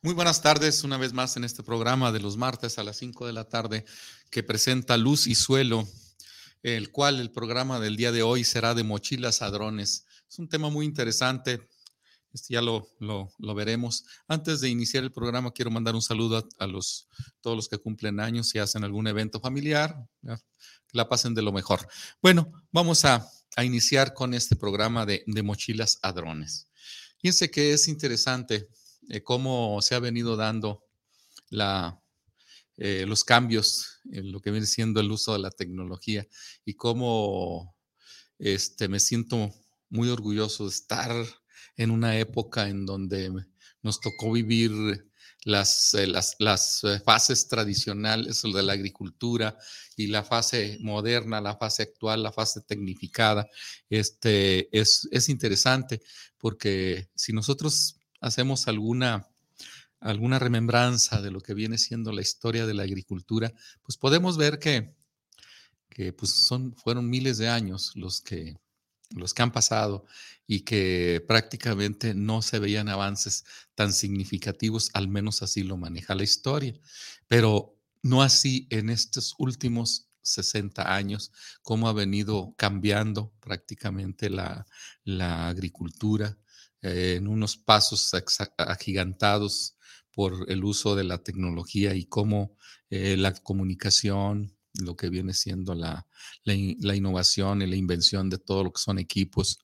Muy buenas tardes, una vez más en este programa de los martes a las 5 de la tarde que presenta Luz y Suelo, el cual el programa del día de hoy será de mochilas a drones. Es un tema muy interesante, este ya lo, lo, veremos. Antes de iniciar el programa, quiero mandar un saludo a, los, todos los que cumplen años y hacen algún evento familiar. Que la pasen de lo mejor. Bueno, vamos a, iniciar con este programa de, mochilas a drones. Fíjense que es interesante eh, cómo se ha venido dando eh, los cambios en lo que viene siendo el uso de la tecnología y cómo este, me siento muy orgulloso de estar en una época en donde nos tocó vivir las, eh, las, las, fases tradicionales de la agricultura y la fase moderna, la fase actual, la fase tecnificada. Este, es, es interesante porque si nosotros hacemos alguna, alguna remembranza de lo que viene siendo la historia de la agricultura, pues podemos ver que, que pues son, fueron miles de años los que los que han pasado y que prácticamente no se veían avances tan significativos, al menos así lo maneja la historia, pero no así en estos últimos 60 años, cómo ha venido cambiando prácticamente la, agricultura eh, en unos pasos agigantados por el uso de la tecnología y cómo eh, la comunicación, lo que viene siendo la, la, innovación y la invención de todo lo que son equipos,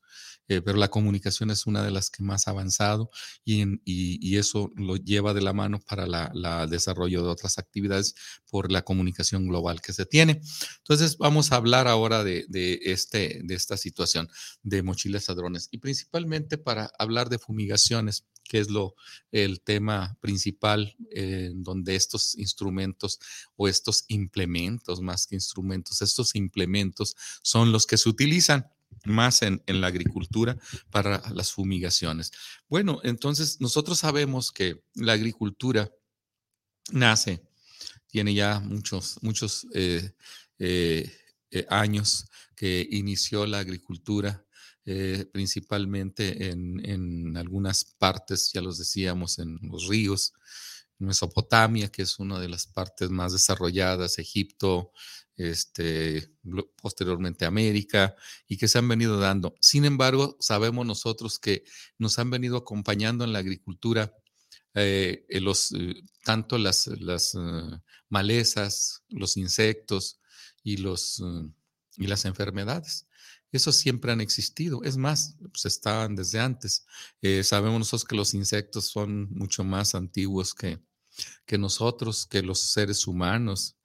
eh, pero la comunicación es una de las que más ha avanzado y, y, eso lo lleva de la mano para el desarrollo de otras actividades por la comunicación global que se tiene. Entonces, vamos a hablar ahora de, de, este, de esta situación de mochilas a drones y principalmente para hablar de fumigaciones que es lo, el tema principal en donde estos instrumentos o estos implementos, más que instrumentos, estos implementos son los que se utilizan más en, la agricultura para las fumigaciones. Bueno, entonces nosotros sabemos que la agricultura nace, tiene ya muchos, muchos eh, eh, eh, años que inició la agricultura principalmente en, algunas partes, ya los decíamos, en los ríos, Mesopotamia, que es una de las partes más desarrolladas, Egipto, este, posteriormente América, y que se han venido dando. Sin embargo, sabemos nosotros que nos han venido acompañando en la agricultura eh, los, eh, tanto las, las malezas, los insectos y, los, y las enfermedades. Eso siempre han existido. Es más, pues estaban desde antes. Eh, sabemos nosotros que los insectos son mucho más antiguos que, que nosotros, que los seres humanos.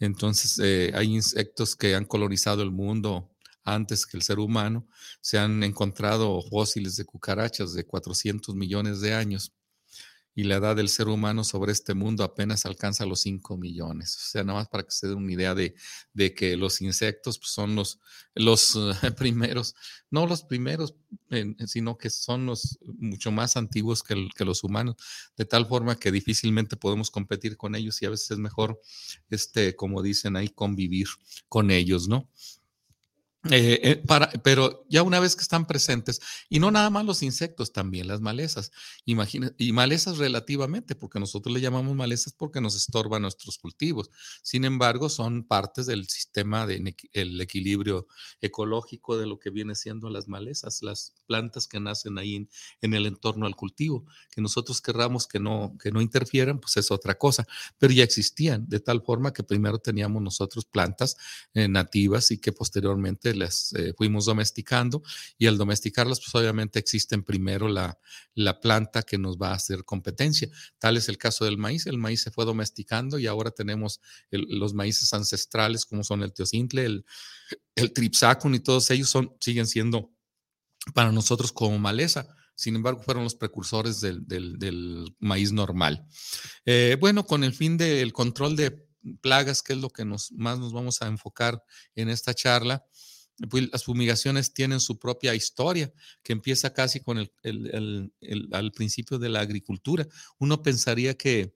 Entonces, eh, hay insectos que han colonizado el mundo antes que el ser humano. Se han encontrado fósiles de cucarachas de 400 millones de años y la edad del ser humano sobre este mundo apenas alcanza los 5 millones. O sea, nada más para que se den una idea de, de que los insectos pues, son los, los primeros, no los primeros, sino que son los mucho más antiguos que, que, los humanos, de tal forma que difícilmente podemos competir con ellos y a veces es mejor, este, como dicen ahí, convivir con ellos, ¿no? Eh, eh, pero ya una vez que están presentes, y no nada más los insectos, también las malezas, imagina, y malezas relativamente, porque nosotros le llamamos malezas porque nos estorban nuestros cultivos. Sin embargo, son partes del sistema del el equilibrio ecológico de lo que viene siendo las malezas, las plantas que nacen ahí en, en, el entorno al cultivo. Que nosotros querramos que no, que no interfieran, pues es otra cosa, pero ya existían, de tal forma que primero teníamos nosotros plantas eh, nativas y que posteriormente las eh, fuimos domesticando y al domesticarlas, pues obviamente existen primero la, la planta que nos va a hacer competencia. Tal es el caso del maíz. El maíz se fue domesticando y ahora tenemos los maíces ancestrales como son el teocintle, el, el tripsacum y todos ellos son, siguen siendo para nosotros como maleza. Sin embargo, fueron los precursores del, del, maíz normal. Eh, bueno, con el fin del control de plagas, que es lo que nos, más nos vamos a enfocar en esta charla, pues las fumigaciones tienen su propia historia, que empieza casi con el, el, al principio de la agricultura. Uno pensaría que,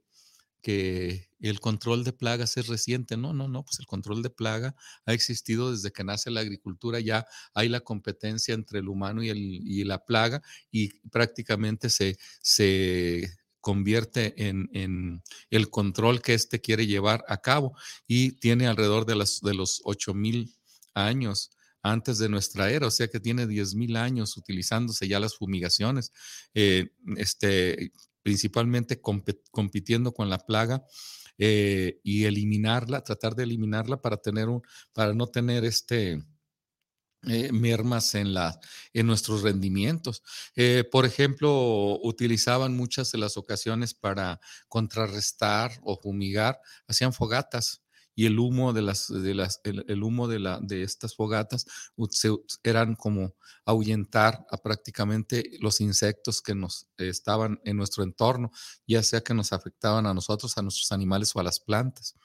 que el control de plagas es reciente. No, no, no, pues el control de plaga ha existido desde que nace la agricultura. Ya hay la competencia entre el humano y, el, y la plaga y prácticamente se, se convierte en, en, el control que éste quiere llevar a cabo y tiene alrededor de, las, de los 8000 años antes de nuestra era, o sea que tiene 10.000 años utilizándose ya las fumigaciones, eh, este, principalmente compitiendo con la plaga eh, y eliminarla, tratar de eliminarla para, tener un, para no tener este, eh, mermas en, la, en nuestros rendimientos. por ejemplo, utilizaban muchas de las ocasiones para contrarrestar o fumigar, hacían fogatas y el humo de las, de las, el, humo de, la, de estas fogatas eran como ahuyentar a prácticamente los insectos que nos estaban en nuestro entorno, ya sea que nos afectaban a nosotros, a nuestros animales o a las plantas.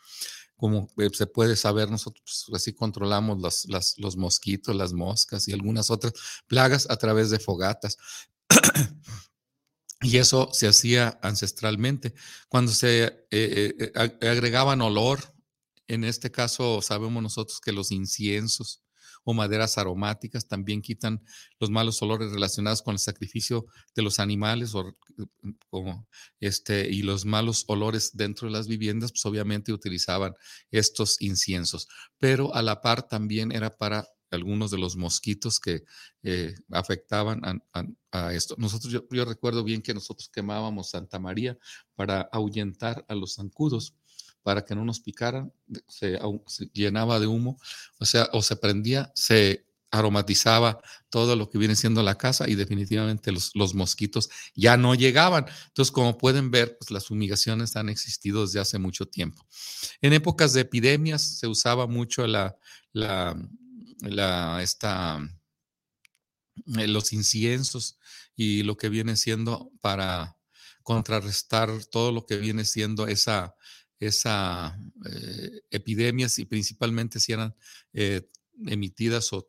Como eh, se puede saber, nosotros pues, así controlamos los, las, los mosquitos, las moscas y algunas otras plagas a través de fogatas. Y eso se hacía ancestralmente. Cuando se eh, eh, agregaban olor en este caso, sabemos nosotros que los inciensos o maderas aromáticas también quitan los malos olores relacionados con el sacrificio de los animales o, como este, y los malos olores dentro de las viviendas, pues obviamente utilizaban estos inciensos. Pero a la par también era para algunos de los mosquitos que eh, afectaban a, esto. Nosotros, yo, recuerdo bien que nosotros quemábamos Santa María para ahuyentar a los zancudos para que no nos picaran, se, llenaba de humo, o sea, o se prendía, se aromatizaba todo lo que viene siendo la casa y definitivamente los, los, mosquitos ya no llegaban. Entonces, como pueden ver, pues las fumigaciones han existido desde hace mucho tiempo. En épocas de epidemias se usaba mucho la, la, la esta, eh, los inciensos y lo que viene siendo para contrarrestar todo lo que viene siendo esa, esa eh, epidemias y principalmente si eran eh, emitidas o,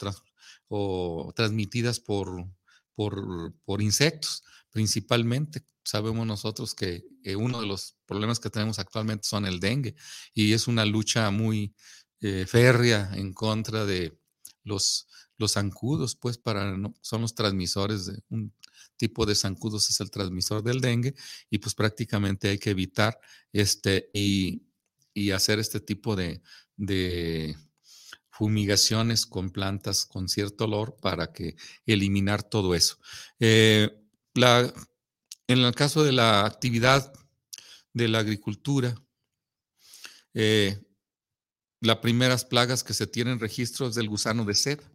o transmitidas por, por, insectos, principalmente. Sabemos nosotros que uno de los problemas que tenemos actualmente son el dengue y es una lucha muy eh, férrea en contra de los, los zancudos, pues para son los transmisores de un tipo de zancudos es el transmisor del dengue y pues prácticamente hay que evitar este y, hacer este tipo de, fumigaciones con plantas con cierto olor para que eliminar todo eso. Eh, la, en el caso de la actividad de la agricultura, eh, las primeras plagas que se tienen registro es del gusano de seda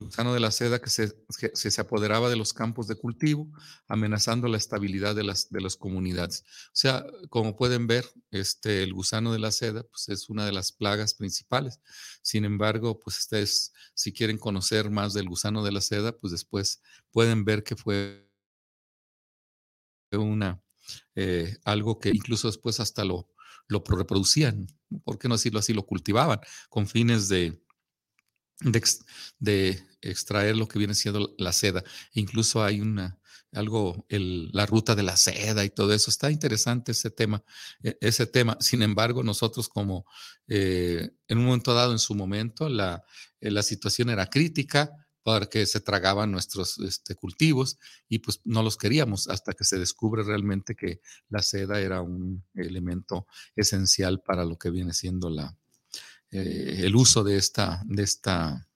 gusano de la seda que se, se, apoderaba de los campos de cultivo, amenazando la estabilidad de las, de las comunidades. O sea, como pueden ver, este, el gusano de la seda pues, es una de las plagas principales. Sin embargo, pues ustedes, si quieren conocer más del gusano de la seda, pues después pueden ver que fue una, eh, algo que incluso después hasta lo, lo reproducían, ¿por qué no decirlo así? Lo cultivaban con fines de, de, extraer lo que viene siendo la seda. Incluso hay una, algo, el, la ruta de la seda y todo eso. Está interesante ese tema, e, ese tema. Sin embargo, nosotros como eh, en un momento dado, en su momento, la, eh, la situación era crítica porque se tragaban nuestros este, cultivos y pues no los queríamos hasta que se descubre realmente que la seda era un elemento esencial para lo que viene siendo la, eh, el uso de esta, de esta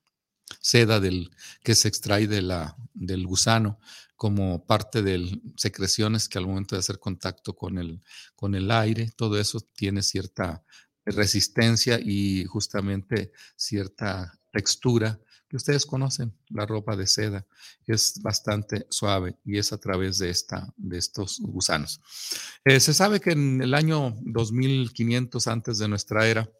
seda del, que se extrae de la, del gusano como parte de secreciones que al momento de hacer contacto con el, con el aire, todo eso tiene cierta resistencia y justamente cierta textura que ustedes conocen, la ropa de seda es bastante suave y es a través de, esta, de estos gusanos. Eh, se sabe que en el año 2500 antes de nuestra era,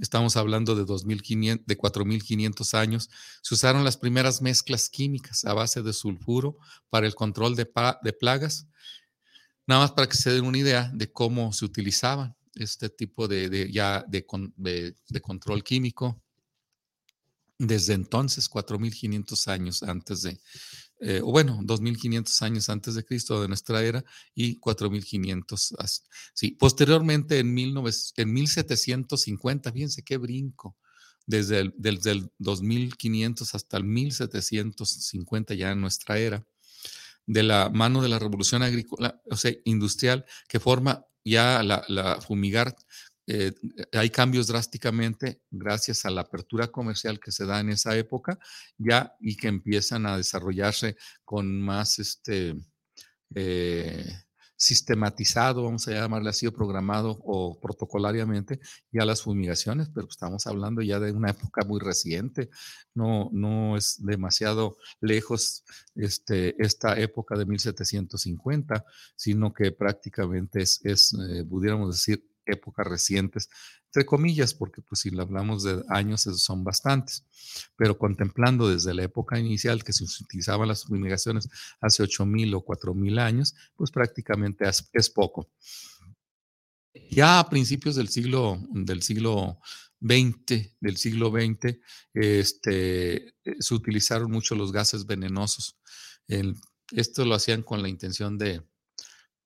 estamos hablando de, 2500, de 4.500 años, se usaron las primeras mezclas químicas a base de sulfuro para el control de, plagas. Nada más para que se den una idea de cómo se utilizaban. este tipo de, ya de, de, control químico. Desde entonces, 4.500 años antes de, eh, o bueno, 2.500 años antes de Cristo de nuestra era y 4.500. Sí, posteriormente en, 19, en 1750, fíjense qué brinco, desde el, desde el 2500 hasta el 1750 ya en nuestra era, de la mano de la revolución agrícola, o sea, industrial, que forma ya la, fumigar. Eh, hay cambios drásticamente gracias a la apertura comercial que se da en esa época ya y que empiezan a desarrollarse con más este, eh, sistematizado, vamos a llamarle así, o programado o protocolariamente ya las fumigaciones, pero estamos hablando ya de una época muy reciente, no, no es demasiado lejos este, esta época de 1750, sino que prácticamente es, es eh, pudiéramos decir, épocas recientes entre comillas, porque pues si hablamos de años son bastantes, pero contemplando desde la época inicial que se utilizaban las fumigaciones hace 8.000 o 4.000 años, pues prácticamente es, poco. Ya a principios del siglo, del siglo XX, del siglo XX, este, se utilizaron mucho los gases venenosos. esto lo hacían con la intención de,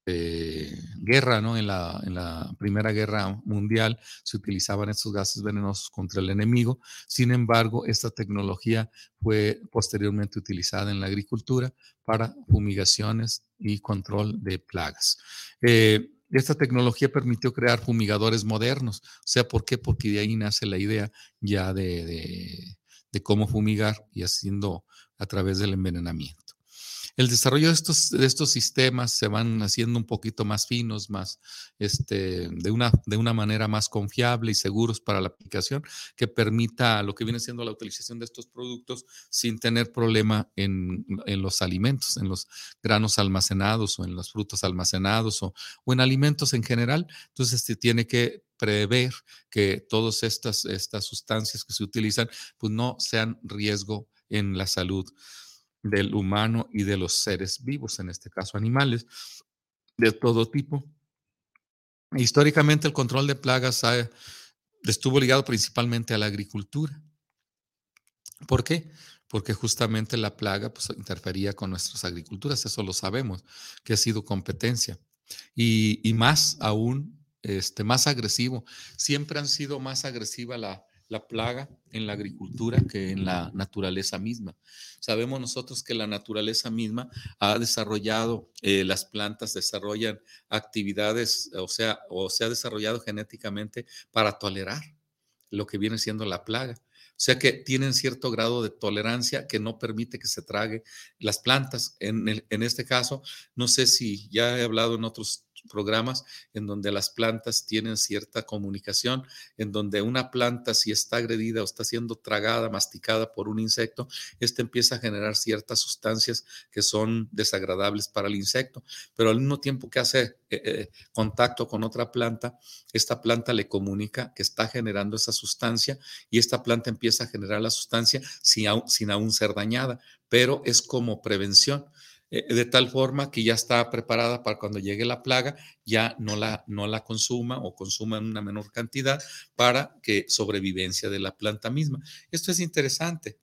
eh, guerra, ¿no? En la, Primera Guerra Mundial se utilizaban estos gases venenosos contra el enemigo. Sin embargo, esta tecnología fue posteriormente utilizada en la agricultura para fumigaciones y control de plagas. Eh, esta tecnología permitió crear fumigadores modernos. O sea, ¿por qué? Porque de ahí nace la idea ya de cómo fumigar y haciendo a través del envenenamiento el desarrollo de estos, de estos sistemas se van haciendo un poquito más finos, más, este, de, una, de una manera más confiable y seguros para la aplicación, que permita lo que viene siendo la utilización de estos productos sin tener problema en, los alimentos, en los granos almacenados o en los frutos almacenados o, en alimentos en general. Entonces, se tiene que prever que todas estas, estas sustancias que se utilizan pues no sean riesgo en la salud del humano y de los seres vivos, en este caso animales, de todo tipo. Históricamente el control de plagas estuvo ligado principalmente a la agricultura. ¿Por qué? Porque justamente la plaga pues, interfería con nuestras agriculturas, eso lo sabemos, que ha sido competencia. Y, y más aún, este, más agresivo. Siempre han sido más agresiva la, la plaga en la agricultura que en la naturaleza misma. Sabemos nosotros que la naturaleza misma ha desarrollado, eh, las plantas desarrollan actividades, o sea, o se ha desarrollado genéticamente para tolerar lo que viene siendo la plaga. O sea que tienen cierto grado de tolerancia que no permite que se trague las plantas. En, en este caso, no sé si ya he hablado en otros programas en donde las plantas tienen cierta comunicación, en donde una planta si está agredida o está siendo tragada, masticada por un insecto, este empieza a generar ciertas sustancias que son desagradables para el insecto, pero al mismo tiempo que hace eh, eh, contacto con otra planta, esta planta le comunica que está generando esa sustancia y esta planta empieza a generar la sustancia sin sin aún ser dañada, pero es como prevención. Eh, de tal forma que ya está preparada para cuando llegue la plaga, ya no la, no la consuma o consuma en una menor cantidad para que sobrevivencia de la planta misma. Esto es interesante.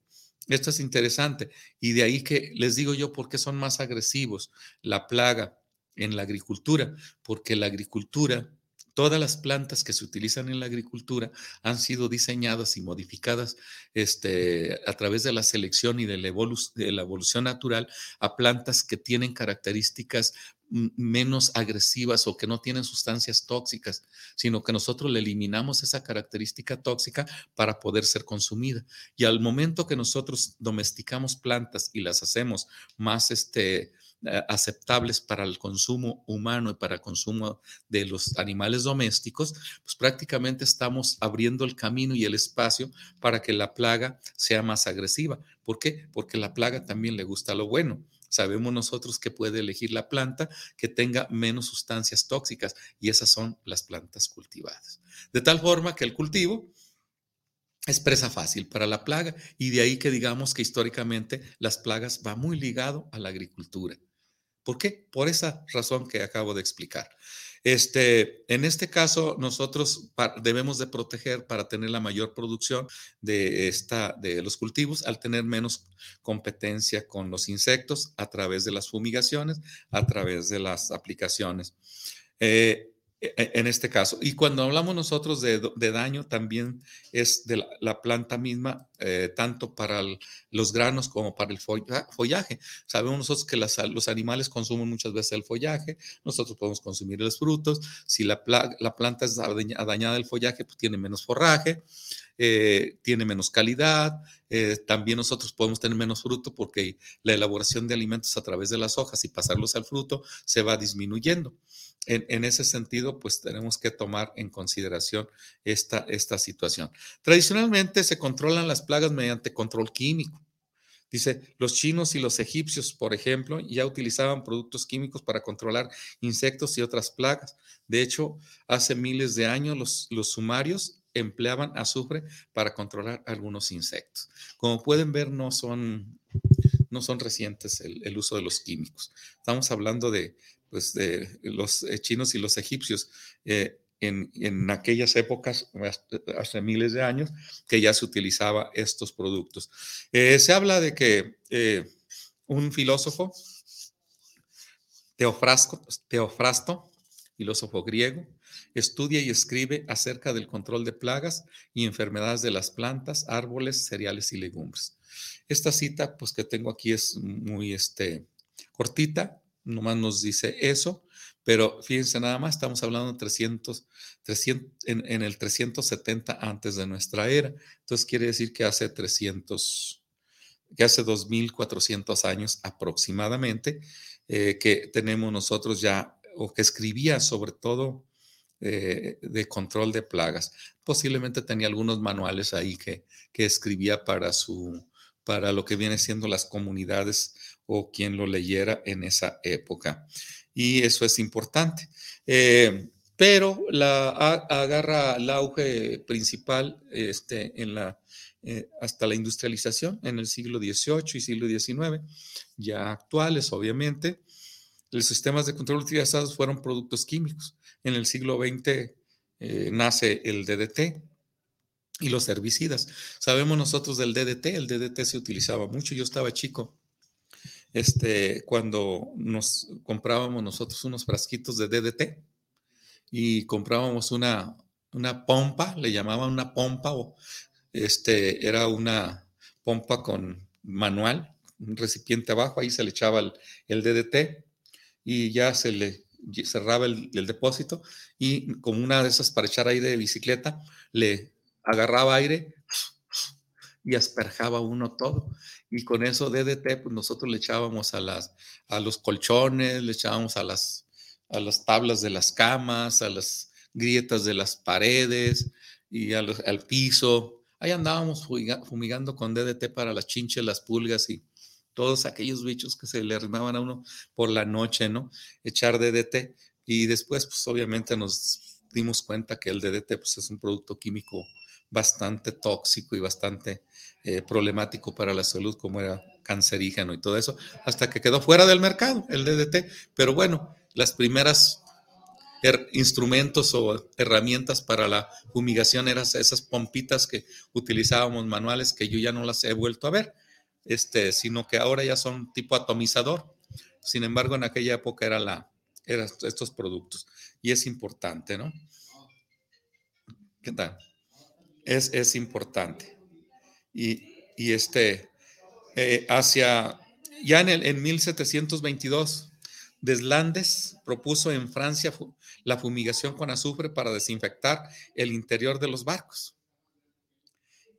Esto es interesante. Y de ahí que les digo yo por qué son más agresivos la plaga en la agricultura, porque la agricultura Todas las plantas que se utilizan en la agricultura han sido diseñadas y modificadas este, a través de la selección y de la, evolución natural a plantas que tienen características menos agresivas o que no tienen sustancias tóxicas, sino que nosotros le eliminamos esa característica tóxica para poder ser consumida. Y al momento que nosotros domesticamos plantas y las hacemos más este, aceptables para el consumo humano y para el consumo de los animales domésticos, pues prácticamente estamos abriendo el camino y el espacio para que la plaga sea más agresiva. ¿Por qué? Porque la plaga también le gusta lo bueno. Sabemos nosotros que puede elegir la planta que tenga menos sustancias tóxicas y esas son las plantas cultivadas. De tal forma que el cultivo es presa fácil para la plaga y de ahí que digamos que históricamente las plagas va muy ligado a la agricultura. ¿Por qué? Por esa razón que acabo de explicar. Este, en este caso, nosotros debemos de proteger para tener la mayor producción de, esta, de los cultivos al tener menos competencia con los insectos a través de las fumigaciones, a través de las aplicaciones. Eh, e, e, en este caso. Y cuando hablamos nosotros de, daño, también es de la, planta misma, eh, tanto para los granos como para el follaje. Sabemos nosotros que los animales consumen muchas veces el follaje, nosotros podemos consumir los frutos. Si la, la planta es dañada del follaje, pues tiene menos forraje. Eh, tiene menos calidad, eh, también nosotros podemos tener menos fruto porque la elaboración de alimentos a través de las hojas y pasarlos al fruto se va disminuyendo en, ese sentido, pues tenemos que tomar en consideración esta, esta situación. Tradicionalmente se controlan las plagas mediante control químico. Dice, los chinos y los egipcios, por ejemplo, ya utilizaban productos químicos para controlar insectos y otras plagas. De hecho, hace miles de años los, los sumarios empleaban azufre para controlar algunos insectos. Como pueden ver, no son, no son recientes el, uso de los químicos. Estamos hablando de pues, de los eh, chinos y los egipcios eh, en, aquellas épocas, hace miles de años, que ya se utilizaba estos productos. Eh, se habla de que un filósofo, Teofrasto, Teofrasto, filósofo griego, estudia y escribe acerca del control de plagas y enfermedades de las plantas, árboles, cereales y legumbres. Esta cita, pues que tengo aquí es muy este, cortita, nomás nos dice eso, pero fíjense nada más, estamos hablando de 300, 300 en, el 370 antes de nuestra era. Entonces quiere decir que hace 300, que hace 2400 años aproximadamente, eh, que tenemos nosotros ya, o que escribía sobre todo eh, de control de plagas. Posiblemente tenía algunos manuales ahí que, que escribía para su, para lo que viene siendo las comunidades o quien lo leyera en esa época. Y eso es importante. Eh, pero la, agarra el auge principal este, eh, hasta la industrialización en el siglo XVIII y siglo XIX, ya actuales obviamente. Los sistemas de control utilizados fueron productos químicos. En el siglo XX eh, nace el DDT, y los herbicidas. Sabemos nosotros del DDT, el DDT se utilizaba mucho. Yo estaba chico este, cuando nos comprábamos nosotros unos frasquitos de DDT y comprábamos una, una pompa, le llamaban una pompa, o este, era una pompa con manual, un recipiente abajo, ahí se le echaba el, DDT y ya se le cerraba el, el, depósito y como una de esas para echar aire de bicicleta, le agarraba aire y asperjaba uno todo. Y con eso DDT, pues nosotros le echábamos a, las, a los colchones, le echábamos a las, a las tablas de las camas, a las grietas de las paredes y al piso. Ahí andábamos fumigando con DDT para las chinches, las pulgas y todos aquellos bichos que se le arrimaban a uno por la noche, ¿no? Echar DDT. Y después, pues obviamente nos dimos cuenta que el DDT pues, es un producto químico bastante tóxico y bastante eh, problemático para la salud, como era cancerígeno y todo eso, hasta que quedó fuera del mercado el DDT. Pero bueno, las primeras instrumentos o herramientas para la fumigación eran esas pompitas que utilizábamos manuales, que yo ya no las he vuelto a ver, este, sino que ahora ya son tipo atomizador. Sin embargo, en aquella época era la, eran estos productos. Y es importante, ¿no? ¿Qué tal? Es, importante. Y, este, eh, hacia, ya en, el, en 1722, Deslandes propuso en Francia la fumigación con azufre para desinfectar el interior de los barcos.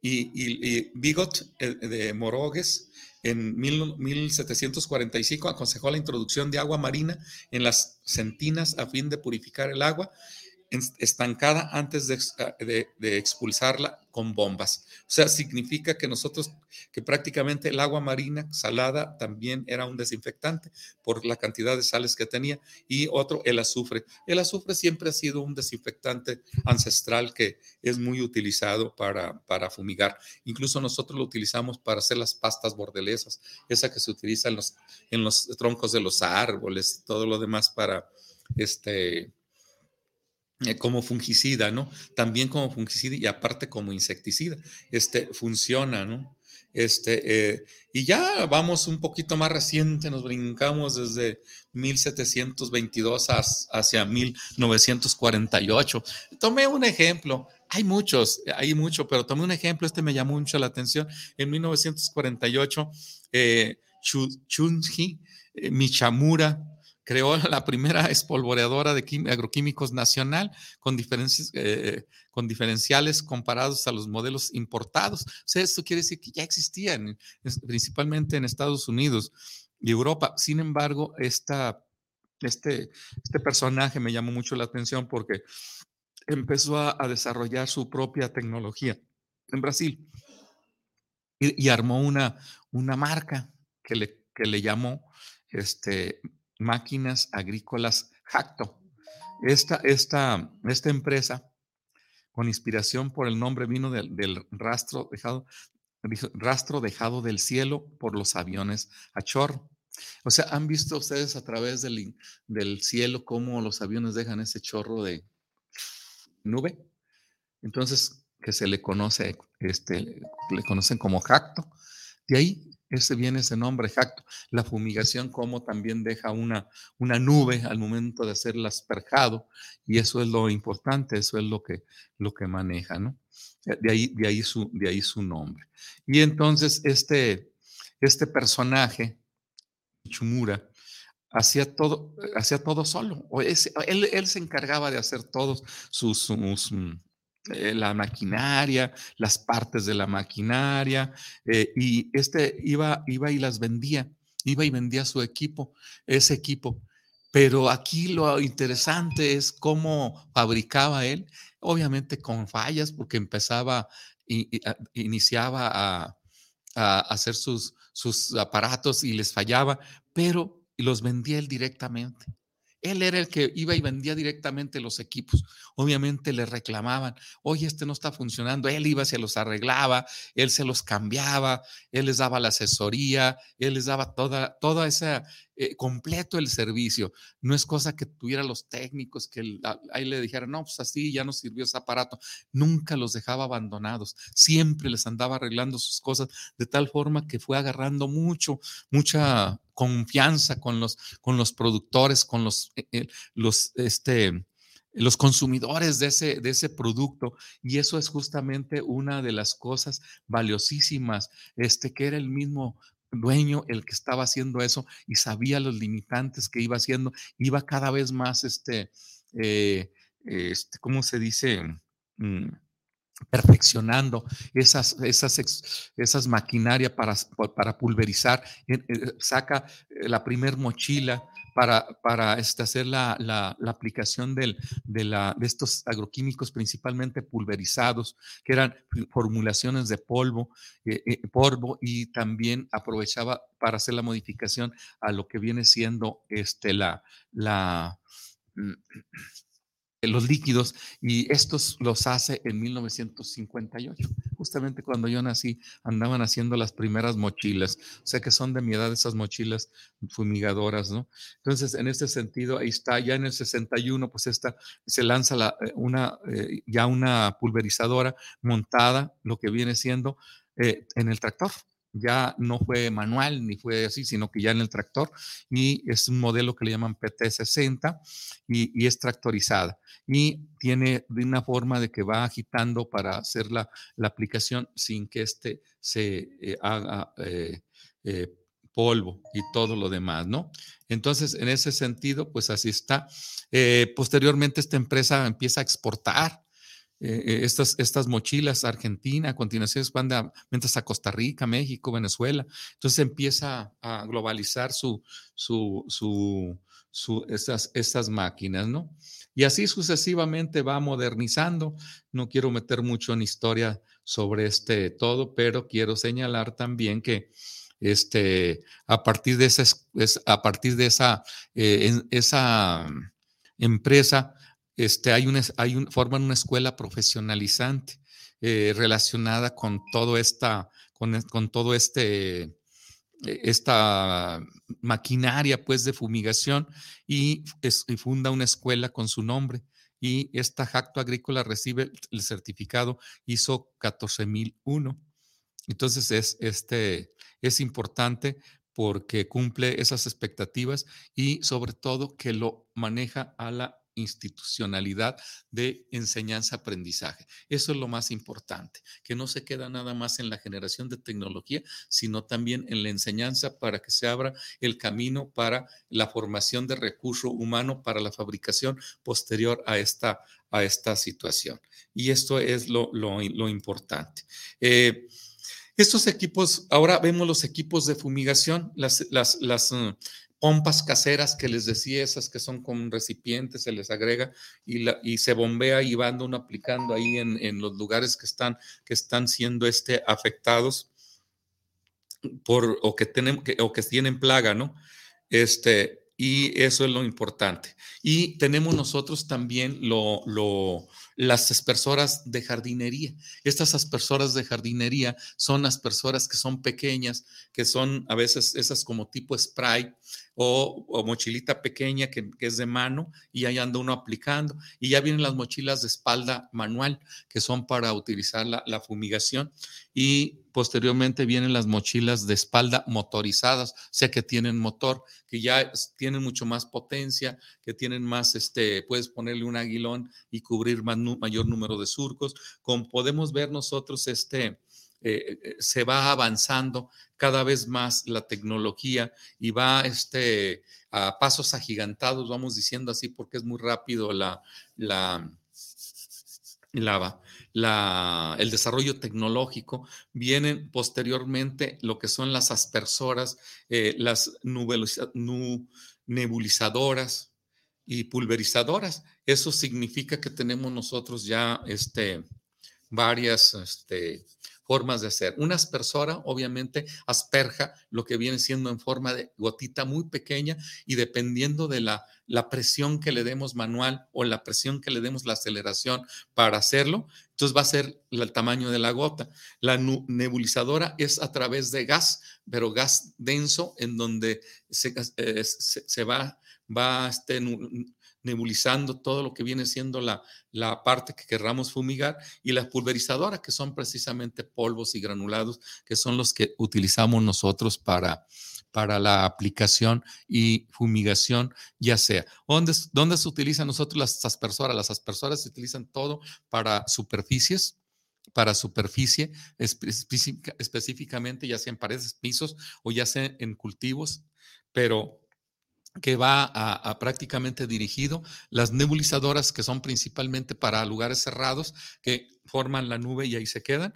Y, Bigot de Morogues en 1745 aconsejó la introducción de agua marina en las centinas a fin de purificar el agua estancada antes ah, de, expulsarla con bombas. O sea, significa que nosotros, que prácticamente el agua marina salada también era un desinfectante por la cantidad de sales que tenía. Y otro, el azufre. El azufre siempre ha sido un desinfectante ancestral que es muy utilizado para, para fumigar. Incluso nosotros lo utilizamos para hacer las pastas bordelesas, esa que se utiliza en los, en los troncos de los árboles, todo lo demás para este eh, como fungicida, ¿no? También como fungicida y aparte como insecticida. Este funciona, ¿no? Este, eh, y ya vamos un poquito más reciente, nos brincamos desde 1722 hacia 1948. Tomé un ejemplo, hay muchos, hay mucho, pero tomé un ejemplo, este me llamó mucho la atención. En 1948, eh, Chunji eh, Michamura creó la primera espolvoreadora de agroquímicos nacional con, eh, con diferenciales comparados a los modelos importados. O sea, esto quiere decir que ya existían, principalmente en Estados Unidos y Europa. Sin embargo, esta, este, este personaje me llamó mucho la atención porque empezó a, desarrollar su propia tecnología en Brasil y, armó una, una marca que le, que le llamó este, Máquinas Agrícolas Jacto. Esta, esta, esta empresa, con inspiración por el nombre, vino del, rastro, dejado, rastro dejado del cielo por los aviones a chorro. O sea, ¿han visto ustedes a través del, del cielo cómo los aviones dejan ese chorro de nube? Entonces, que se le conoce, este, le conocen como jacto. De ahí ese viene ese nombre exacto. La fumigación como también deja una, una nube al momento de hacer el asperjado y eso es lo importante, eso es lo que, lo que maneja, ¿no? Eh, de ahí, de, ahí su, de ahí su nombre. Y entonces este, este personaje, Chumura, hacía todo, hacía todo solo. Él, él, se encargaba de hacer todos sus, sus mm, eh, la maquinaria, las partes de la maquinaria, eh, y este iba, iba y las vendía, iba y vendía su equipo, ese equipo. Pero aquí lo interesante es cómo fabricaba él, obviamente con fallas, porque empezaba, y, iniciaba a, a, hacer sus, sus aparatos y les fallaba, pero los vendía él directamente. Él era el que iba y vendía directamente los equipos. Obviamente le reclamaban, oye, este no está funcionando. Él iba, se los arreglaba, él se los cambiaba, él les daba la asesoría, él les daba toda, toda esa, eh, completo el servicio. No es cosa que tuviera los técnicos que ahí le dijeran, no, pues así ya no sirvió ese aparato. Nunca los dejaba abandonados. Siempre les andaba arreglando sus cosas de tal forma que fue agarrando mucho, mucha confianza con los, con los productores, con los, eh, eh, los, este, los consumidores de ese, de ese producto. Y eso es justamente una de las cosas valiosísimas, este, que era el mismo dueño el que estaba haciendo eso y sabía los limitantes que iba haciendo, iba cada vez más, este, eh, este ¿cómo se dice? Mm, perfeccionando esas, esas, esas maquinarias para, para pulverizar, eh, saca eh, la primer mochila para, para este, hacer la, la, aplicación del, de, la, de estos agroquímicos principalmente pulverizados, que eran formulaciones de polvo, eh, polvo y también aprovechaba para hacer la modificación a lo que viene siendo este, la, la los líquidos y estos los hace en 1958. Justamente cuando yo nací andaban haciendo las primeras mochilas, o sea que son de mi edad esas mochilas fumigadoras, ¿no? Entonces, en este sentido, ahí está, ya en el 61, pues esta se lanza la, eh, una, eh, ya una pulverizadora montada, lo que viene siendo eh, en el tractor ya no fue manual ni fue así, sino que ya en el tractor y es un modelo que le llaman PT60 y, es tractorizada y tiene una forma de que va agitando para hacer la, aplicación sin que éste se eh, haga eh, eh, polvo y todo lo demás, ¿no? Entonces, en ese sentido, pues así está. posteriormente, esta empresa empieza a exportar eh, eh, estas, estas mochilas a Argentina, a continuación van mientras a Costa Rica, México, Venezuela. Entonces empieza a globalizar su, su, su, estas, estas máquinas, ¿no? Y así sucesivamente va modernizando. No quiero meter mucho en historia sobre este todo, pero quiero señalar también que este, a partir de esa, a partir de esa, eh, esa empresa, este, hay una, hay forman una escuela profesionalizante eh, relacionada con todo esta, con, con todo este, e, esta maquinaria pues de fumigación y, funda una escuela con su nombre y esta jacto agrícola recibe el certificado ISO 14001. Entonces es, este, es importante porque cumple esas expectativas y sobre todo que lo maneja a la institucionalidad de enseñanza-aprendizaje. Eso es lo más importante, que no se queda nada más en la generación de tecnología, sino también en la enseñanza para que se abra el camino para la formación de recurso humano para la fabricación posterior a esta, a esta situación. Y esto es lo, lo, importante. Eh, estos equipos, ahora vemos los equipos de fumigación, las, las, uh, pompas caseras que les decía, esas que son con recipientes, se les agrega y, la, y se bombea y van uno aplicando ahí en, en, los lugares que están, que están siendo este, afectados por, o, que tienen, o que tienen plaga, ¿no? Este, y eso es lo importante. Y tenemos nosotros también lo, lo, las aspersoras de jardinería. Estas aspersoras de jardinería son aspersoras que son pequeñas, que son a veces esas como tipo spray, o, mochilita pequeña que, es de mano y ahí anda uno aplicando. Y ya vienen las mochilas de espalda manual que son para utilizar la, la fumigación y posteriormente vienen las mochilas de espalda motorizadas, o sea que tienen motor, que ya tienen mucho más potencia, que tienen más, este, puedes ponerle un aguilón y cubrir mayor número de surcos. Como podemos ver nosotros, este, eh, eh, se va avanzando cada vez más la tecnología y va este, a pasos agigantados, vamos diciendo así, porque es muy rápido la, la, el desarrollo tecnológico. Vienen posteriormente lo que son las aspersoras, eh, las nebulizadoras y pulverizadoras. Eso significa que tenemos nosotros ya este, varias este, formas de hacer. Una aspersora, obviamente, asperja lo que viene siendo en forma de gotita muy pequeña y dependiendo de la, la presión que le demos manual o la presión que le demos la aceleración para hacerlo, entonces va a ser el tamaño de la gota. La nebulizadora es a través de gas, pero gas denso en donde se, eh, se, va, va este, nebulizando todo lo que viene siendo la, la parte que querramos fumigar y la pulverizadora, que son precisamente polvos y granulados, que son los que utilizamos nosotros para, para la aplicación y fumigación, ya sea. ¿Dónde, ¿Dónde se utilizan nosotros las aspersoras? Las aspersoras se utilizan todo para superficies, para superficie, específicamente ya sea en paredes, pisos o ya sea en cultivos, pero que va a, prácticamente dirigido, las nebulizadoras que son principalmente para lugares cerrados que forman la nube y ahí se quedan.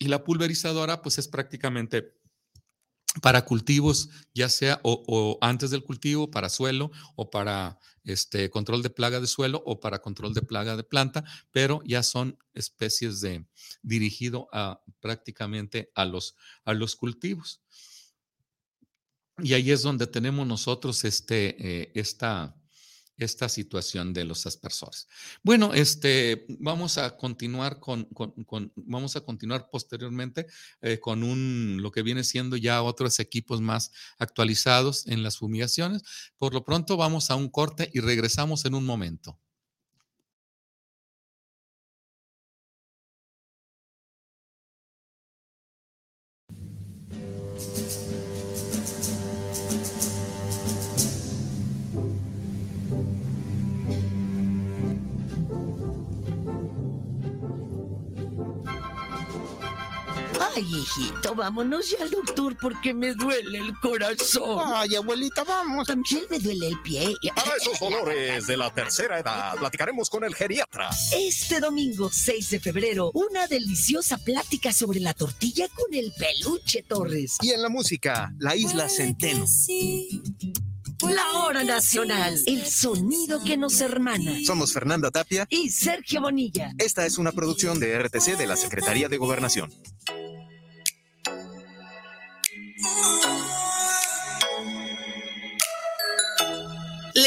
Y la pulverizadora pues es prácticamente para cultivos, ya sea o, antes del cultivo, para suelo o para este, control de plaga de suelo o para control de plaga de planta, pero ya son especies de dirigido a prácticamente a los, a los cultivos. Y ahí es donde tenemos nosotros este, eh, esta, esta situación de los aspersores. Bueno, este, vamos a continuar con, vamos a continuar posteriormente eh, con un, lo que viene siendo ya otros equipos más actualizados en las fumigaciones. Por lo pronto vamos a un corte y regresamos en un momento. Vámonos ya al doctor porque me duele el corazón. Ay, abuelita, vamos. También me duele el pie. Para esos dolores de la tercera edad, platicaremos con el geriatra. Este domingo, 6 de febrero, una deliciosa plática sobre la tortilla con el peluche Torres. Y en la música, la isla Centeno. La hora nacional, el sonido que nos hermana. Somos Fernanda Tapia y Sergio Bonilla. Esta es una producción de RTC de la Secretaría de Gobernación.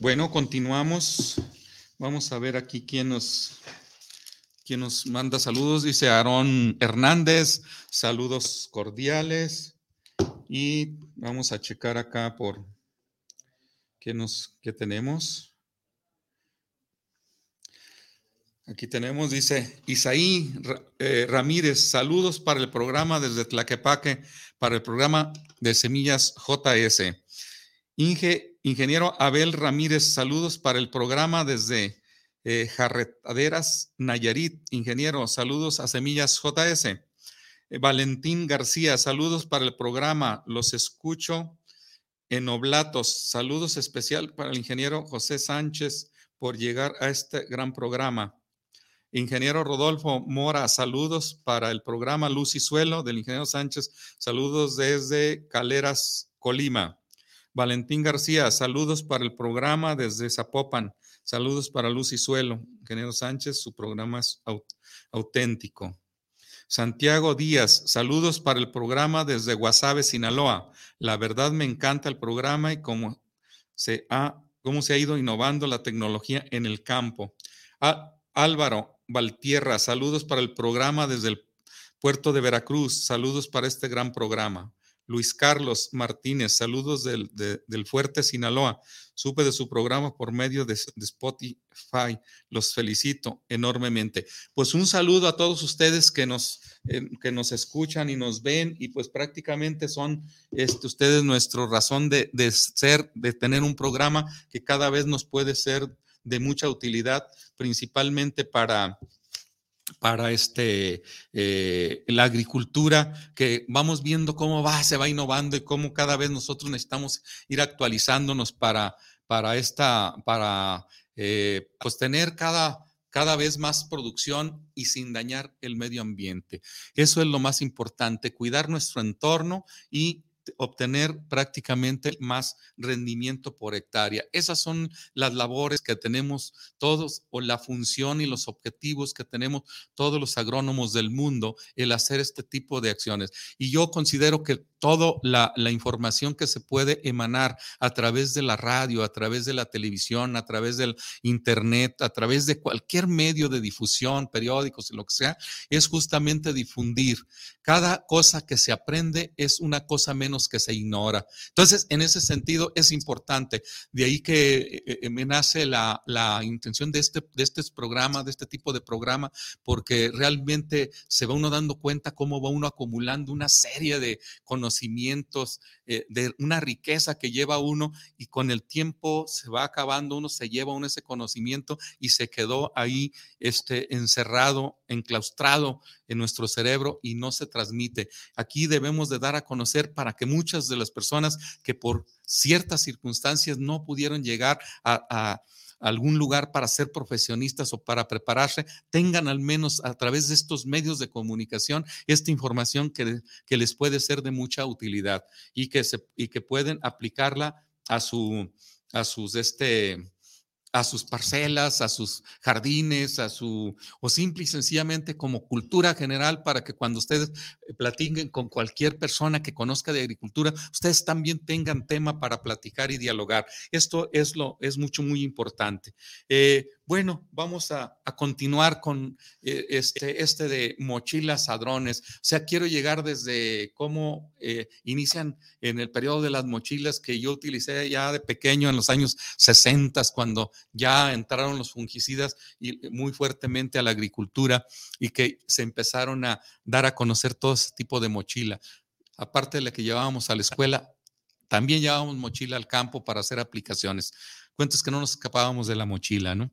Bueno, continuamos. Vamos a ver aquí quién nos, quién nos manda saludos. Dice Aarón Hernández, saludos cordiales. Y vamos a checar acá por qué nos qué tenemos. Aquí tenemos, dice Isaí eh, Ramírez, saludos para el programa desde Tlaquepaque, para el programa de Semillas JS. Inge Ingeniero Abel Ramírez, saludos para el programa desde eh, Jarretaderas, Nayarit. Ingeniero, saludos a Semillas JS. Eh, Valentín García, saludos para el programa. Los escucho en Oblatos. Saludos especial para el ingeniero José Sánchez por llegar a este gran programa. Ingeniero Rodolfo Mora, saludos para el programa Luz y Suelo del ingeniero Sánchez. Saludos desde Caleras, Colima. Valentín García, saludos para el programa desde Zapopan. Saludos para Luz y Suelo. Ingeniero Sánchez, su programa es auténtico. Santiago Díaz, saludos para el programa desde Guasave, Sinaloa. La verdad me encanta el programa y cómo se ha, cómo se ha ido innovando la tecnología en el campo. Álvaro Valtierra, saludos para el programa desde el puerto de Veracruz. Saludos para este gran programa. Luis Carlos Martínez, saludos del, Fuerte Sinaloa. Supe de su programa por medio de, Spotify. Los felicito enormemente. Pues un saludo a todos ustedes que nos, eh, que nos escuchan y nos ven y pues prácticamente son este, ustedes nuestra razón de, de ser, de tener un programa que cada vez nos puede ser de mucha utilidad, principalmente para para este, eh, la agricultura, que vamos viendo cómo va, se va innovando y cómo cada vez nosotros necesitamos ir actualizándonos para, para esta, para eh, pues tener cada, cada vez más producción y sin dañar el medio ambiente. Eso es lo más importante, cuidar nuestro entorno y obtener prácticamente más rendimiento por hectárea. Esas son las labores que tenemos todos o la función y los objetivos que tenemos todos los agrónomos del mundo, el hacer este tipo de acciones. Y yo considero que toda la, información que se puede emanar a través de la radio, a través de la televisión, a través del internet, a través de cualquier medio de difusión, periódicos, lo que sea, es justamente difundir. Cada cosa que se aprende es una cosa menos que se ignora. Entonces, en ese sentido es importante. De ahí que eh, eh, me nace la, la intención de este, de este programa, de este tipo de programa, porque realmente se va uno dando cuenta cómo va uno acumulando una serie de conocimientos conocimientos, eh, de una riqueza que lleva uno y con el tiempo se va acabando, uno se lleva uno ese conocimiento y se quedó ahí este, encerrado, enclaustrado en nuestro cerebro y no se transmite. Aquí debemos de dar a conocer para que muchas de las personas que por ciertas circunstancias no pudieron llegar a algún lugar para ser profesionistas o para prepararse, tengan al menos a través de estos medios de comunicación esta información que, que les puede ser de mucha utilidad y que, se, y que pueden aplicarla a, su, a sus, este, a sus parcelas, a sus jardines, a su, o simple y sencillamente como cultura general para que cuando ustedes eh, platiquen con cualquier persona que conozca de agricultura, ustedes también tengan tema para platicar y dialogar. Esto es lo, es mucho, muy importante. Eh, Bueno, vamos a, continuar con eh, este, este de mochilas hadrones. O sea, quiero llegar desde cómo eh, inician en el periodo de las mochilas que yo utilicé ya de pequeño en los años 60, cuando ya entraron los fungicidas y muy fuertemente a la agricultura y que se empezaron a dar a conocer todo ese tipo de mochila. Aparte de la que llevábamos a la escuela, también llevábamos mochila al campo para hacer aplicaciones. Cuentos que no nos escapábamos de la mochila, ¿no?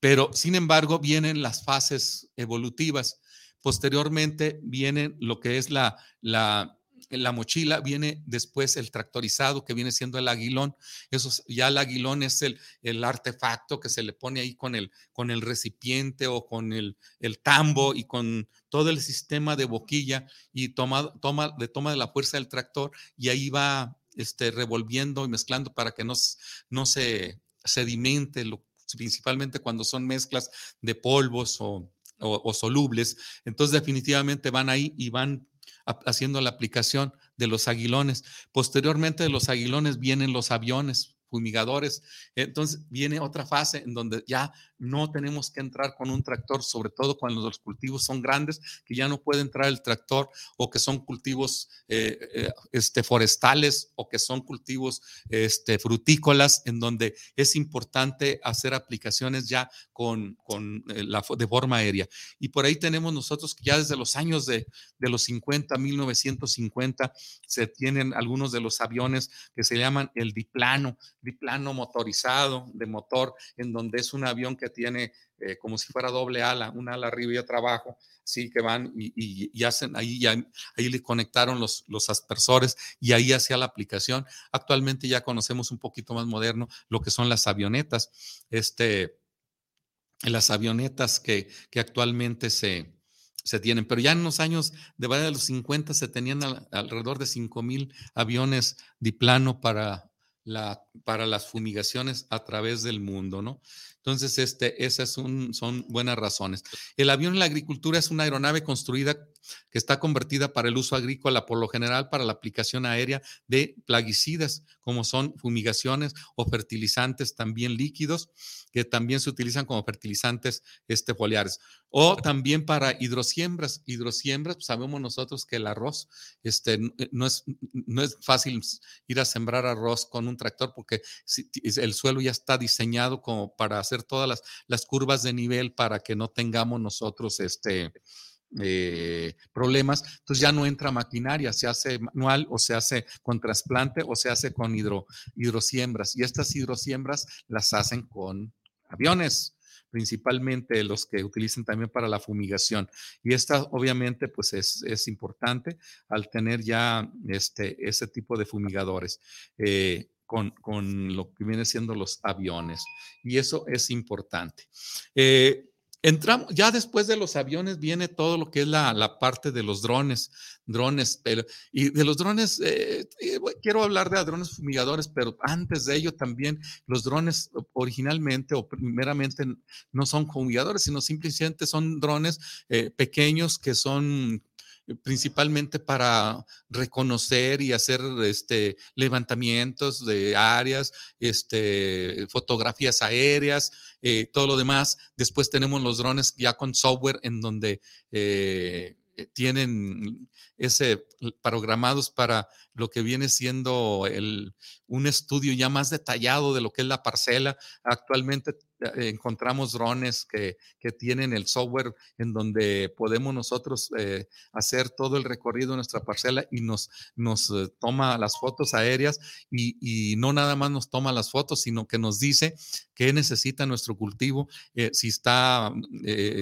Pero, sin embargo, vienen las fases evolutivas. Posteriormente viene lo que es la, la, la mochila, viene después el tractorizado, que viene siendo el aguilón. Eso, ya el aguilón es el, el, artefacto que se le pone ahí con el, con el recipiente o con el, el tambo y con todo el sistema de boquilla y toma, toma, de toma de la fuerza del tractor y ahí va este, revolviendo y mezclando para que no, no se sedimente, principalmente cuando son mezclas de polvos o, o solubles. Entonces definitivamente van ahí y van haciendo la aplicación de los aguilones. Posteriormente de los aguilones vienen los aviones fumigadores. Entonces viene otra fase en donde ya no tenemos que entrar con un tractor, sobre todo cuando los cultivos son grandes, que ya no puede entrar el tractor o que son cultivos eh, eh, este, forestales o que son cultivos este, frutícolas, en donde es importante hacer aplicaciones ya con, con eh, la, de forma aérea. Y por ahí tenemos nosotros que ya desde los años de, de los 50, 1950, se tienen algunos de los aviones que se llaman el diplano, biplano motorizado de motor, en donde es un avión que tiene eh, como si fuera doble ala, una ala arriba y otra abajo, sí, que van y, hacen, ahí, ahí le conectaron los, los aspersores y ahí hacía la aplicación. Actualmente ya conocemos un poquito más moderno lo que son las avionetas, este, las avionetas que, que actualmente se, se tienen, pero ya en los años de, de los 50 se tenían alrededor de 5 mil aviones diplano para la, para las fumigaciones a través del mundo, ¿no? Entonces, este, esas son, son buenas razones. El avión en la agricultura es una aeronave construida que está convertida para el uso agrícola, por lo general para la aplicación aérea de plaguicidas, como son fumigaciones o fertilizantes también líquidos, que también se utilizan como fertilizantes este, foliares. O también para hidrosiembras. Hidrosiembras, pues, sabemos nosotros que el arroz este, eh, no, es, no es fácil ir a sembrar arroz con un tractor porque el suelo ya está diseñado como para hacer todas las, curvas de nivel para que no tengamos nosotros este, eh, problemas, entonces ya no entra maquinaria, se hace manual o se hace con trasplante o se hace con hidro, hidrosiembras. Y estas hidrosiembras las hacen con aviones, principalmente los que utilizan también para la fumigación. Y esta obviamente pues es, importante al tener ya este, ese tipo de fumigadores. Eh, con, con, lo que viene siendo los aviones. Y eso es importante. Eh, Entramos, ya después de los aviones viene todo lo que es la, parte de los drones, drones, pero, y de los drones, eh, eh, quiero hablar de drones fumigadores, pero antes de ello también los drones originalmente o primeramente no son fumigadores, sino simplemente son drones pequeños que son principalmente para reconocer y hacer este, levantamientos de áreas, este, fotografías aéreas, eh, todo lo demás. Después tenemos los drones ya con software en donde eh, tienen ese programados para lo que viene siendo el, un estudio ya más detallado de lo que es la parcela. Actualmente eh, encontramos drones que, que, tienen el software en donde podemos nosotros eh, hacer todo el recorrido de nuestra parcela y nos, nos eh, toma las fotos aéreas y, y, no nada más nos toma las fotos, sino que nos dice qué necesita nuestro cultivo, si está,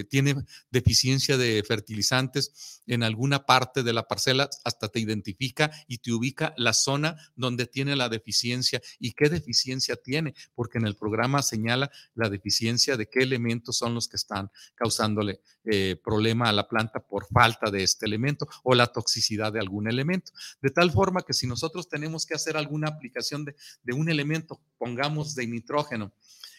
tiene deficiencia de fertilizantes en alguna parte de la parcela, hasta te identifica y te ubica la zona donde tiene la deficiencia y qué deficiencia tiene, porque en el programa señala la deficiencia de qué elementos son los que están causándole eh, problema a la planta por falta de este elemento o la toxicidad de algún elemento. De tal forma que si nosotros tenemos que hacer alguna aplicación de, un elemento, pongamos de nitrógeno,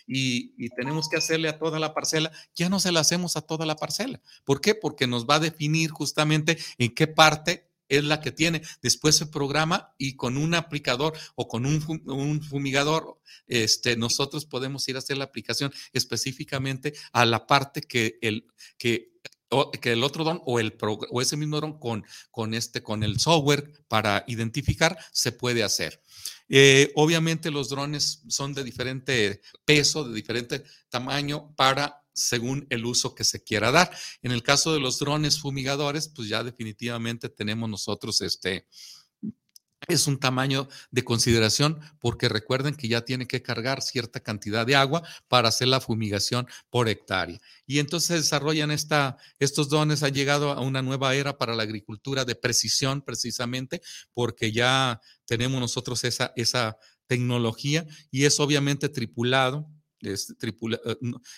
y, y, tenemos que hacerle a toda la parcela, ya no se la hacemos a toda la parcela. ¿Por qué? Porque nos va a definir justamente en qué parte es la que tiene. Después se programa y con un aplicador o con un, fumigador, este, nosotros podemos ir a hacer la aplicación específicamente a la parte que el, que que el otro dron o, el o ese mismo dron con, con, este, con el software para identificar se puede hacer. Eh, obviamente los drones son de diferente peso, de diferente tamaño para según el uso que se quiera dar. En el caso de los drones fumigadores, pues ya definitivamente tenemos nosotros este, es un tamaño de consideración porque recuerden que ya tiene que cargar cierta cantidad de agua para hacer la fumigación por hectárea. Y entonces desarrollan esta, estos dones, han llegado a una nueva era para la agricultura de precisión precisamente porque ya tenemos nosotros esa, esa tecnología y es obviamente tripulado. Este,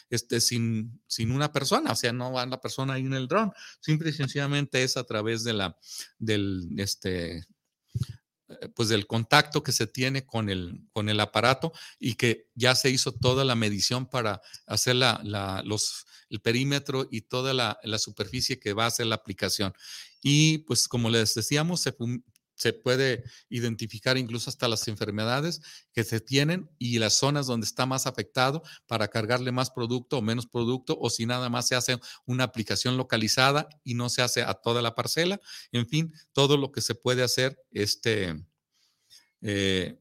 este, sin, sin una persona, o sea, no va la persona ahí en el dron, simple y sencillamente es a través de la, del, este, eh, pues del contacto que se tiene con el, con el aparato y que ya se hizo toda la medición para hacer la, los, el perímetro y toda la, la, superficie que va a hacer la aplicación. Y pues como les decíamos, se, se puede identificar incluso hasta las enfermedades que se tienen y las zonas donde está más afectado para cargarle más producto o menos producto o si nada más se hace una aplicación localizada y no se hace a toda la parcela. En fin, todo lo que se puede hacer este, eh,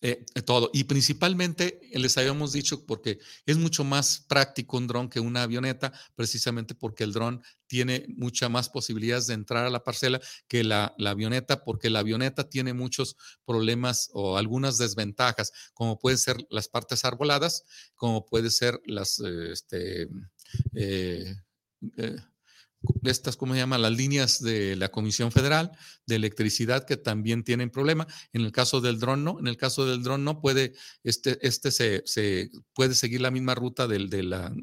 eh, todo. Y principalmente les habíamos dicho porque es mucho más práctico un dron que una avioneta, precisamente porque el dron tiene muchas más posibilidades de entrar a la parcela que la, avioneta, porque la avioneta tiene muchos problemas o algunas desventajas, como pueden ser las partes arboladas, como puede ser las, este, eh, estas, ¿cómo se llama? Las líneas de la Comisión Federal de Electricidad que también tienen problema. En el caso del dron, no. En el caso del dron, no puede, este, este se, se puede seguir la misma ruta del, de, la,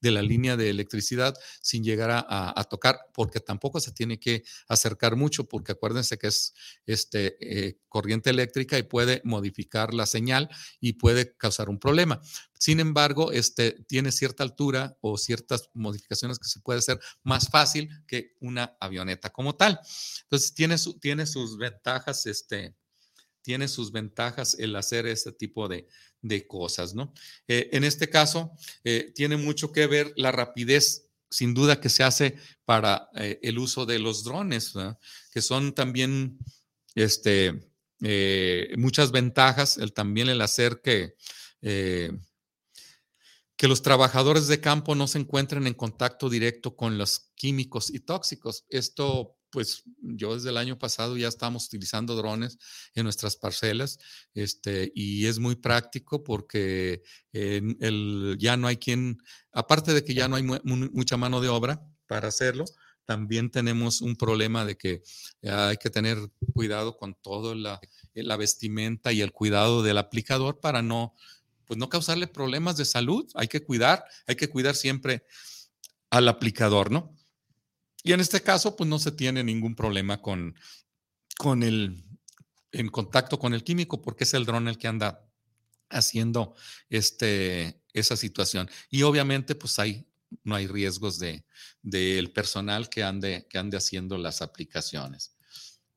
de la línea de electricidad sin llegar a, a, tocar, porque tampoco se tiene que acercar mucho, porque acuérdense que es este, eh, corriente eléctrica y puede modificar la señal y puede causar un problema. Sin embargo, este, tiene cierta altura o ciertas modificaciones que se puede hacer más fácil que una avioneta como tal. Entonces, tiene, su, tiene sus ventajas, este, tiene sus ventajas el hacer este tipo de, cosas, ¿no? Eh, en este caso, eh, tiene mucho que ver la rapidez, sin duda, que se hace para eh, el uso de los drones, que son también, este, muchas ventajas, el, también el hacer que que los trabajadores de campo no se encuentren en contacto directo con los químicos y tóxicos. Esto, pues yo desde el año pasado ya estamos utilizando drones en nuestras parcelas este, y es muy práctico porque el, ya no hay quien, aparte de que ya no hay mucha mano de obra para hacerlo, también tenemos un problema de que hay que tener cuidado con todo la, la vestimenta y el cuidado del aplicador para no pues no causarle problemas de salud. Hay que cuidar, hay que cuidar siempre al aplicador, ¿no? Y en este caso, pues no se tiene ningún problema con, con el, en contacto con el químico, porque es el dron el que anda haciendo este, esa situación. Y obviamente, pues hay, no hay riesgos de, del personal que ande, que ande haciendo las aplicaciones.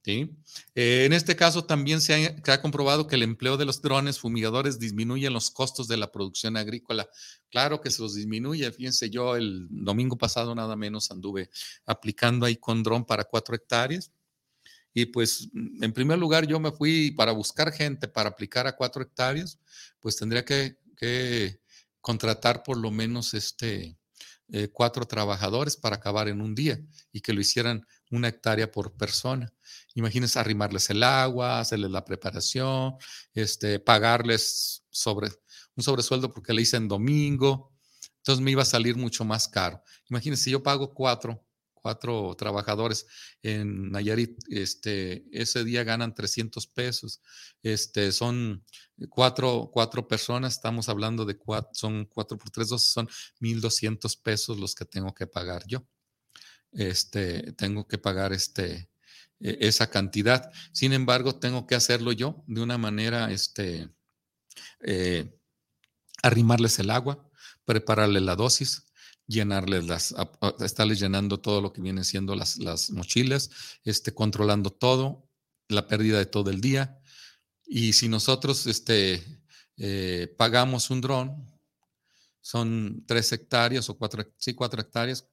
¿Sí? Eh, en este caso también se ha, comprobado que el empleo de los drones fumigadores disminuye los costos de la producción agrícola. Claro que se los disminuye. Fíjense, yo el domingo pasado nada menos anduve aplicando ahí con dron para cuatro hectáreas. Y pues, en primer lugar, yo me fui para buscar gente para aplicar a cuatro hectáreas, pues tendría que, contratar por lo menos este, eh, cuatro trabajadores para acabar en un día y que lo hicieran una hectárea por persona. Imagínense arrimarles el agua, hacerles la preparación, este, pagarles sobre, un sobresueldo porque le hice en domingo. Entonces me iba a salir mucho más caro. Imagínense, yo pago cuatro, cuatro trabajadores en Nayarit, este, ese día ganan 300 pesos. Este, son cuatro, cuatro personas, estamos hablando de cuatro, son cuatro por tres, doce, son 1,200 pesos los que tengo que pagar yo. Este, tengo que pagar este, e, esa cantidad. Sin embargo, tengo que hacerlo yo de una manera, este, eh, arrimarles el agua, prepararle la dosis, llenarles las, estarles llenando todo lo que viene siendo las, las mochilas, este, controlando todo, la pérdida de todo el día. Y si nosotros este, eh, pagamos un dron, son tres hectáreas o cuatro, sí, cuatro hectáreas,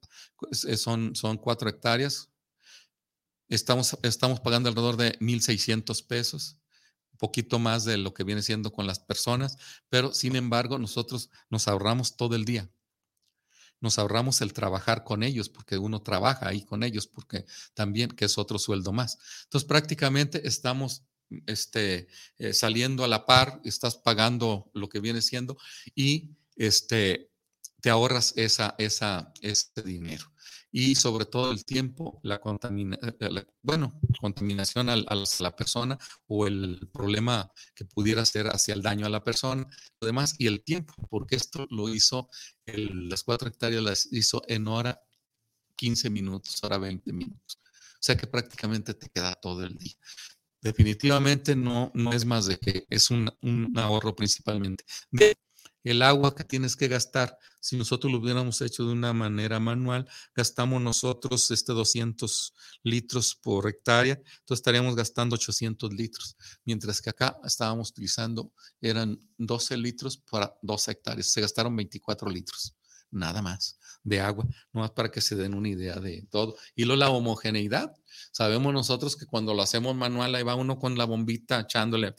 son, son cuatro hectáreas. Estamos, estamos pagando alrededor de 1.600 pesos, un poquito más de lo que viene siendo con las personas, pero sin embargo nosotros nos ahorramos todo el día nos ahorramos el trabajar con ellos, porque uno trabaja ahí con ellos, porque también que es otro sueldo más. Entonces, prácticamente estamos este, eh, saliendo a la par, estás pagando lo que viene siendo y este, te ahorras esa, esa, ese dinero. Y sobre todo el tiempo, la, contamina, eh, bueno, contaminación a, la persona o el problema que pudiera ser hacia el daño a la persona, lo demás, y el tiempo, porque esto lo hizo, las cuatro hectáreas las hizo en hora 15 minutos, hora 20 minutos. O sea que prácticamente te queda todo el día. Definitivamente no, no es más de que es un, un ahorro principalmente el agua que tienes que gastar. Si nosotros lo hubiéramos hecho de una manera manual, gastamos nosotros este 200 litros por hectárea, entonces estaríamos gastando 800 litros, mientras que acá estábamos utilizando, eran 12 litros para 2 hectáreas, se gastaron 24 litros, nada más de agua, nomás para que se den una idea de todo. Y luego la homogeneidad, sabemos nosotros que cuando lo hacemos manual, ahí va uno con la bombita echándole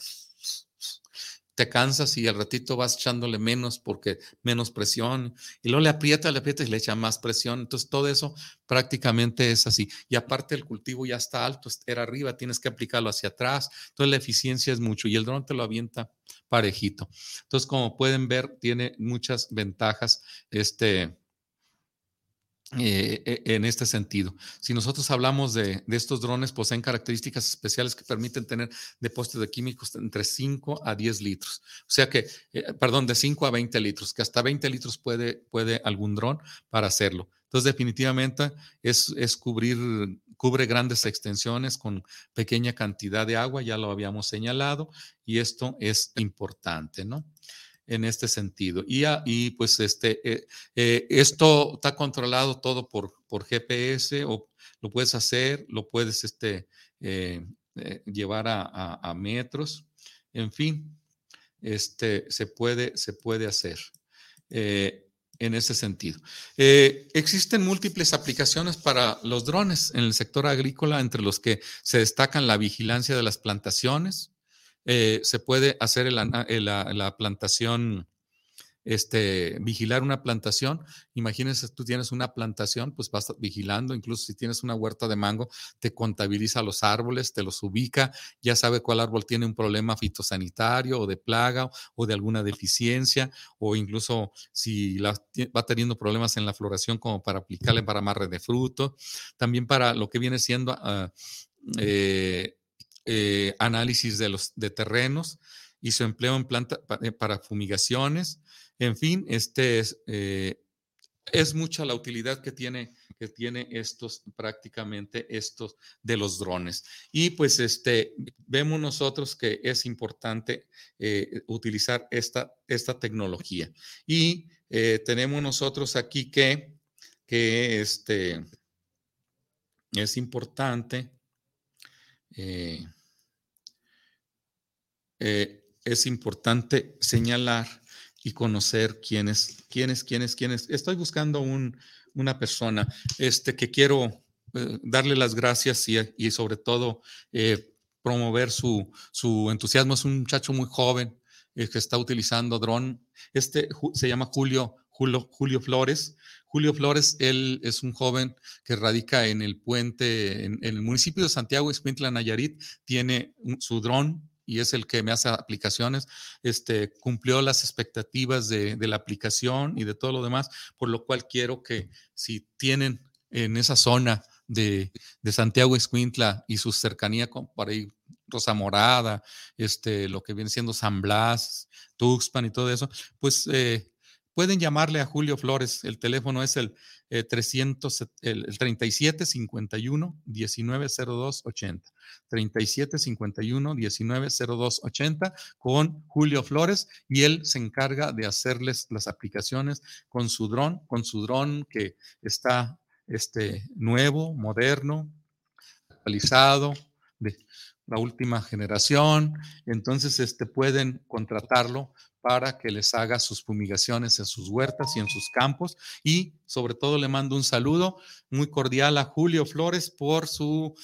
te cansas y al ratito vas echándole menos porque menos presión, y luego le aprieta, le aprieta y le echa más presión. Entonces, todo eso prácticamente es así. Y aparte, el cultivo ya está alto, era arriba, tienes que aplicarlo hacia atrás. Entonces, la eficiencia es mucho y el dron te lo avienta parejito. Entonces, como pueden ver, tiene muchas ventajas este eh, e, en este sentido. Si nosotros hablamos de, estos drones, poseen características especiales que permiten tener depósitos de químicos entre 5 a 10 litros. O sea que, eh, perdón, de 5 a 20 litros, que hasta 20 litros puede, puede algún dron para hacerlo. Entonces, definitivamente es, es cubrir, cubre grandes extensiones con pequeña cantidad de agua, ya lo habíamos señalado, y esto es importante, ¿no? En este sentido. Y, y pues este, eh, eh, esto está controlado todo por, por GPS o lo puedes hacer, lo puedes este, eh, llevar a, metros, en fin, este, se, puede, se puede hacer en ese sentido. existen múltiples aplicaciones para los drones en el sector agrícola, entre los que se destacan la vigilancia de las plantaciones, eh, se puede hacer la, plantación, este, vigilar una plantación. Imagínense, tú tienes una plantación, pues vas vigilando, incluso si tienes una huerta de mango, te contabiliza los árboles, te los ubica, ya sabe cuál árbol tiene un problema fitosanitario o de plaga o de alguna deficiencia, o incluso si va teniendo problemas en la floración como para aplicarle para amarre de fruto, también para lo que viene siendo... Uh, eh, eh, análisis de los de terrenos y su empleo en planta eh, para fumigaciones. En fin, este es, eh, es mucha la utilidad que tiene, que tiene estos prácticamente estos de los drones. Y pues este, vemos nosotros que es importante utilizar esta, esta tecnología. Y tenemos nosotros aquí que, que este, es importante eh, eh, es importante señalar y conocer quiénes, quiénes, quiénes, quiénes. Estoy buscando un, una persona este, que quiero eh, darle las gracias y, sobre todo promover su, su, entusiasmo. Es un muchacho muy joven que está utilizando dron. Este se llama Julio, Julio, Julio Flores. Julio Flores, él es un joven que radica en el puente, en, el municipio de Santiago, Escuintla, Nayarit, tiene su dron y es el que me hace aplicaciones, este, cumplió las expectativas de, la aplicación y de todo lo demás, por lo cual quiero que si tienen en esa zona de, Santiago Escuintla y su cercanía con, para ahí, Rosa Morada, este, lo que viene siendo San Blas, Tuxpan y todo eso, pues eh, pueden llamarle a Julio Flores. El teléfono es el, 300, el, 37 51 19 02 80. 37 51 19 02 80 con Julio Flores y él se encarga de hacerles las aplicaciones con su dron, con su dron que está este, nuevo, moderno, actualizado, de la última generación. Entonces, este, pueden contratarlo para que les haga sus fumigaciones en sus huertas y en sus campos. Y sobre todo le mando un saludo muy cordial a Julio Flores por su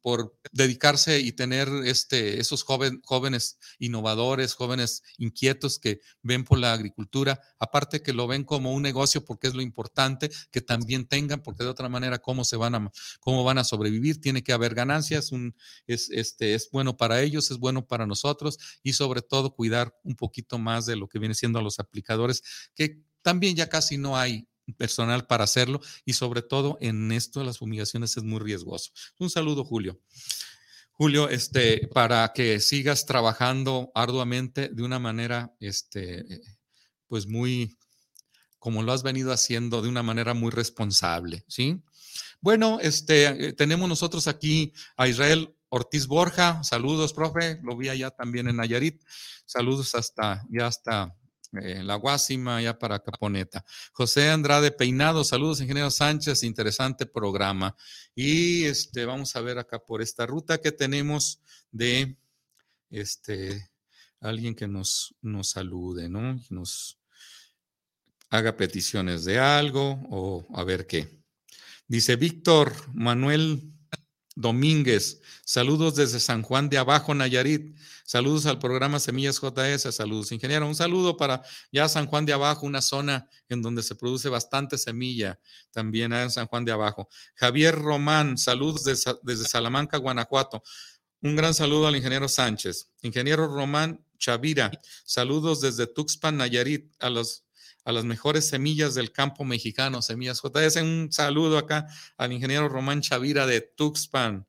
por dedicarse y tener este, esos jóvenes innovadores, jóvenes inquietos que ven por la agricultura, aparte que lo ven como un negocio porque es lo importante que también tengan, porque de otra manera, ¿cómo, se van, a, cómo van a sobrevivir? Tiene que haber ganancias, es, este, es bueno para ellos, es bueno para nosotros y sobre todo cuidar un poquito más de lo que viene siendo a los aplicadores, que también ya casi no hay personal para hacerlo y sobre todo en esto de las fumigaciones es muy riesgoso. Un saludo, Julio. Julio, este, para que sigas trabajando arduamente de una manera, este, pues muy, como lo has venido haciendo, de una manera muy responsable, ¿sí? Bueno, este, tenemos nosotros aquí a Israel Ortiz Borja. Saludos, profe. Lo vi allá también en Nayarit. Saludos hasta, ya hasta eh, la Guásima, ya para Caponeta. José Andrade Peinado, saludos, ingeniero Sánchez, interesante programa. Y este, vamos a ver acá por esta ruta que tenemos de este, alguien que nos, nos salude, ¿no? Nos haga peticiones de algo o a ver qué. Dice Víctor Manuel Domínguez, saludos desde San Juan de Abajo, Nayarit. Saludos al programa Semillas JS, saludos ingeniero. Un saludo para ya San Juan de Abajo, una zona en donde se produce bastante semilla, también en San Juan de Abajo. Javier Román, saludos desde, desde Salamanca, Guanajuato. Un gran saludo al ingeniero Sánchez. Ingeniero Román Chavira, saludos desde Tuxpan, Nayarit, a los a las mejores semillas del campo mexicano, Semillas JS. Un saludo acá al ingeniero Román Chavira de Tuxpan.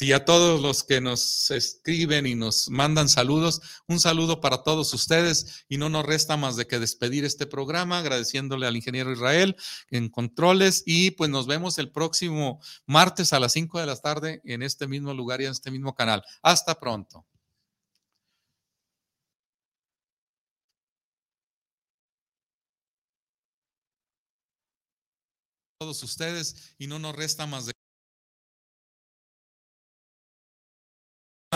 Y a todos los que nos escriben y nos mandan saludos, un saludo para todos ustedes y no nos resta más de que despedir este programa agradeciéndole al ingeniero Israel en controles y pues nos vemos el próximo martes a las 5 de la tarde en este mismo lugar y en este mismo canal. Hasta pronto. Todos ustedes y no nos resta más de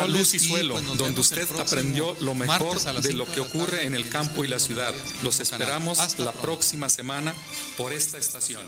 Luz y Suelo, pues donde usted aprendió lo mejor de lo que ocurre en el campo y la ciudad. Los esperamos la próxima semana por esta estación.